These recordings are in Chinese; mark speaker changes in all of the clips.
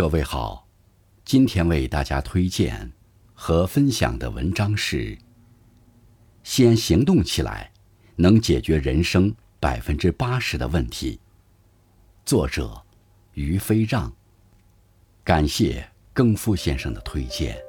Speaker 1: 各位好，今天为大家推荐和分享的文章是：先行动起来，能解决人生百分之八十的问题。作者：于飞让。感谢更夫先生的推荐。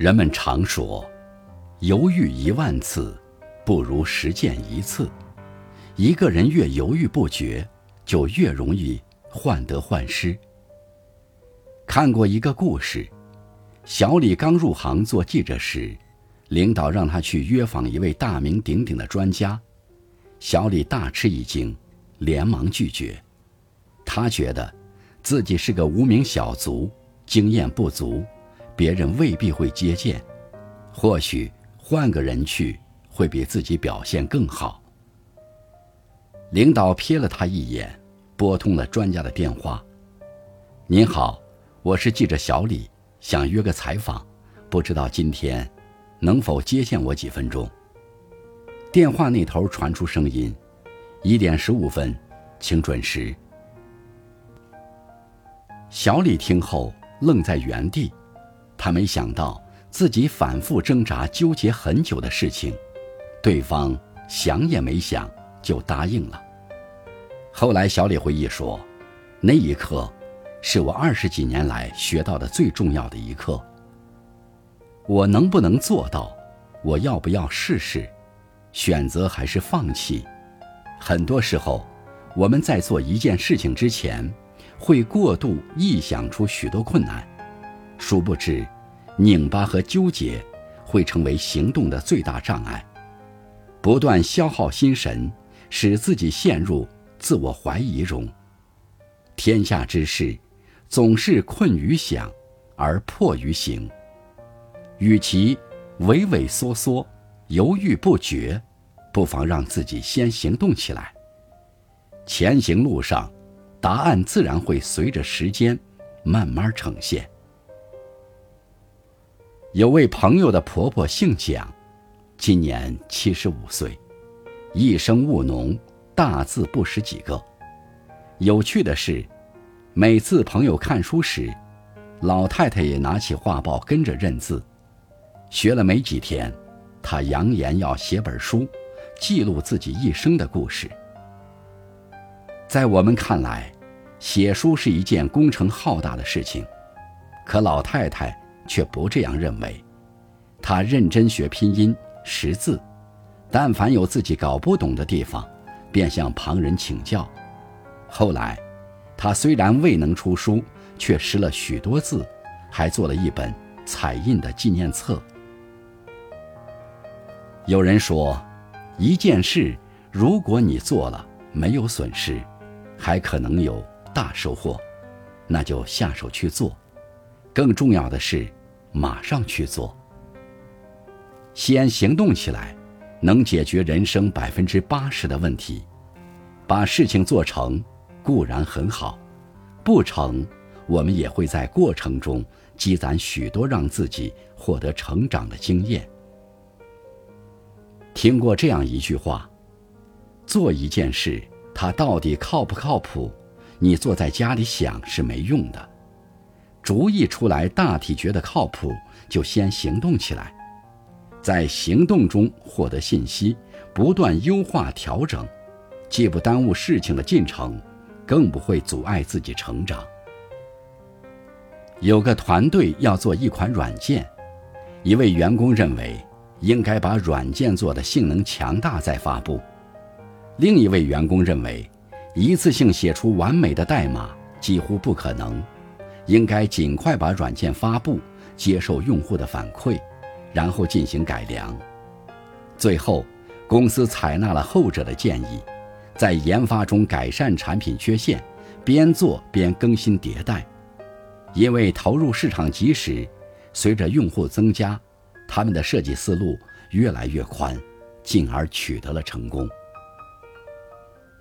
Speaker 1: 人们常说，犹豫一万次，不如实践一次。一个人越犹豫不决，就越容易患得患失。看过一个故事，小李刚入行做记者时，领导让他去约访一位大名鼎鼎的专家，小李大吃一惊，连忙拒绝。他觉得，自己是个无名小卒，经验不足。别人未必会接见，或许换个人去会比自己表现更好。领导瞥了他一眼，拨通了专家的电话：“您好，我是记者小李，想约个采访，不知道今天能否接见我几分钟？”电话那头传出声音：“一点十五分，请准时。”小李听后愣在原地。他没想到自己反复挣扎、纠结很久的事情，对方想也没想就答应了。后来，小李回忆说：“那一刻，是我二十几年来学到的最重要的一课。我能不能做到？我要不要试试？选择还是放弃？很多时候，我们在做一件事情之前，会过度臆想出许多困难。”殊不知，拧巴和纠结会成为行动的最大障碍，不断消耗心神，使自己陷入自我怀疑中。天下之事，总是困于想，而迫于行。与其畏畏缩缩、犹豫不决，不妨让自己先行动起来。前行路上，答案自然会随着时间慢慢呈现。有位朋友的婆婆姓蒋，今年七十五岁，一生务农，大字不识几个。有趣的是，每次朋友看书时，老太太也拿起画报跟着认字。学了没几天，她扬言要写本书，记录自己一生的故事。在我们看来，写书是一件工程浩大的事情，可老太太。却不这样认为，他认真学拼音识字，但凡有自己搞不懂的地方，便向旁人请教。后来，他虽然未能出书，却识了许多字，还做了一本彩印的纪念册。有人说，一件事如果你做了没有损失，还可能有大收获，那就下手去做。更重要的是。马上去做，先行动起来，能解决人生百分之八十的问题。把事情做成固然很好，不成，我们也会在过程中积攒许多让自己获得成长的经验。听过这样一句话：做一件事，它到底靠不靠谱？你坐在家里想是没用的。主意出来，大体觉得靠谱，就先行动起来，在行动中获得信息，不断优化调整，既不耽误事情的进程，更不会阻碍自己成长。有个团队要做一款软件，一位员工认为应该把软件做的性能强大再发布，另一位员工认为一次性写出完美的代码几乎不可能。应该尽快把软件发布，接受用户的反馈，然后进行改良。最后，公司采纳了后者的建议，在研发中改善产品缺陷，边做边更新迭代。因为投入市场及时，随着用户增加，他们的设计思路越来越宽，进而取得了成功。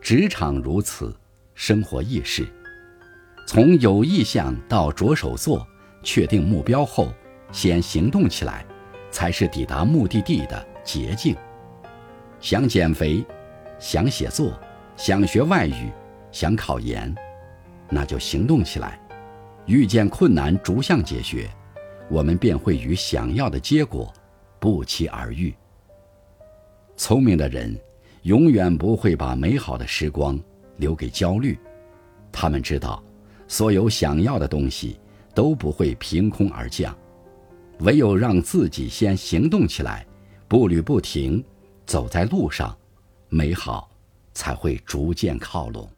Speaker 1: 职场如此，生活亦是。从有意向到着手做，确定目标后，先行动起来，才是抵达目的地的捷径。想减肥，想写作，想学外语，想考研，那就行动起来。遇见困难，逐项解决，我们便会与想要的结果不期而遇。聪明的人永远不会把美好的时光留给焦虑，他们知道，所有想要的东西都不会凭空而降，唯有让自己先行动起来，步履不停。走在路上，美好才会逐渐靠拢。